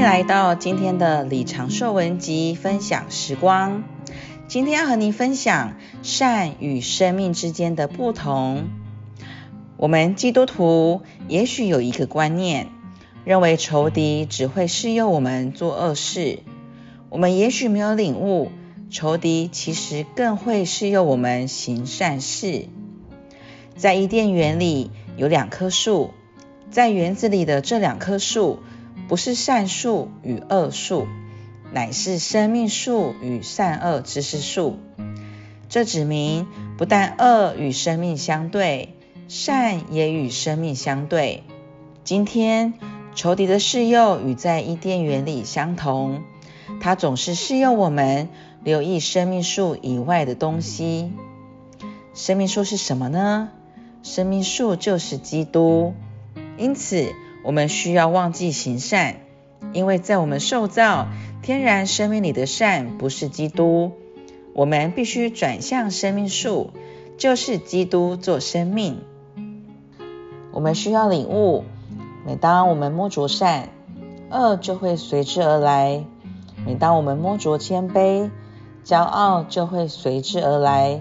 迎来到今天的李长寿文集分享时光。今天要和您分享善与生命之间的不同。我们基督徒也许有一个观念，认为仇敌只会示诱我们做恶事。我们也许没有领悟，仇敌其实更会示诱我们行善事。在伊甸园里有两棵树，在园子里的这两棵树，不是善数与恶数，乃是生命数与善恶知识数。这指明，不但恶与生命相对，善也与生命相对。今天仇敌的示诱与在伊甸园里相同，他总是示诱我们留意生命树以外的东西。生命树是什么呢？生命树就是基督，因此我们需要忘记行善，因为在我们受造天然生命里的善不是基督，我们必须转向生命树，就是基督做生命。我们需要领悟，每当我们摸着善，恶就会随之而来；每当我们摸着谦卑，骄傲就会随之而来。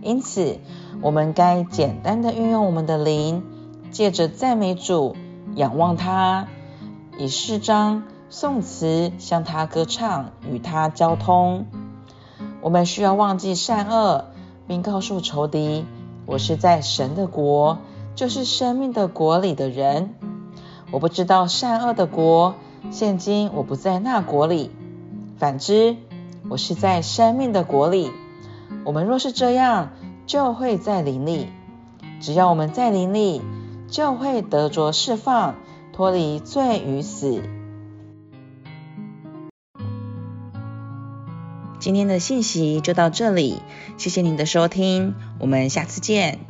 因此，我们该简单的运用我们的灵，借着赞美主、仰望他，以诗章、颂词向他歌唱，与他交通。我们需要忘记善恶，并告诉仇敌：我是在神的国，就是生命的国里的人。我不知道善恶的国，现今我不在那国里。反之，我是在生命的国里。我们若是这样，就会在灵里，只要我们在灵里，就会得着释放，脱离罪与死。今天的信息就到这里，谢谢您的收听，我们下次见。